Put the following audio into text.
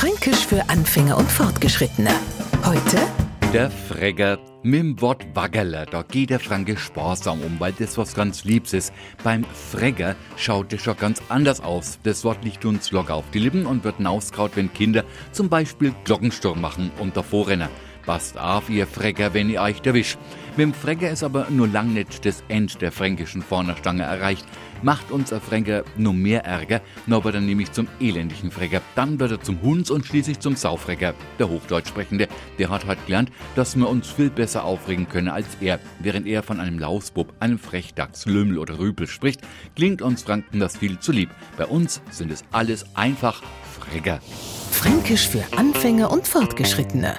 Fränkisch für Anfänger und Fortgeschrittene. Heute Der Fregger mit dem Wort Waggerler, da geht der Franke sparsam um, weil das was ganz Liebs ist. Beim Fregger schaut es schon ganz anders aus. Das Wort liegt uns locker auf die Lippen und wird hinausgehaut, wenn Kinder zum Beispiel Glockensturm machen und davor rennen. Passt auf, ihr Fregger, wenn ihr euch erwischt. Mit dem Fregger ist aber nur lang nicht das End der fränkischen Vornerstange erreicht. Macht uns ein Fregger nur mehr Ärger, nur wird er nämlich zum elendigen Fregger. Dann wird er zum Hunds und schließlich zum Saufregger. Der Hochdeutschsprechende, der hat halt gelernt, dass wir uns viel besser aufregen können als er. Während er von einem Lausbub, einem Frechdachs, Lümmel oder Rüpel spricht, klingt uns Franken das viel zu lieb. Bei uns sind es alles einfach Fregger. Fränkisch für Anfänger und Fortgeschrittene.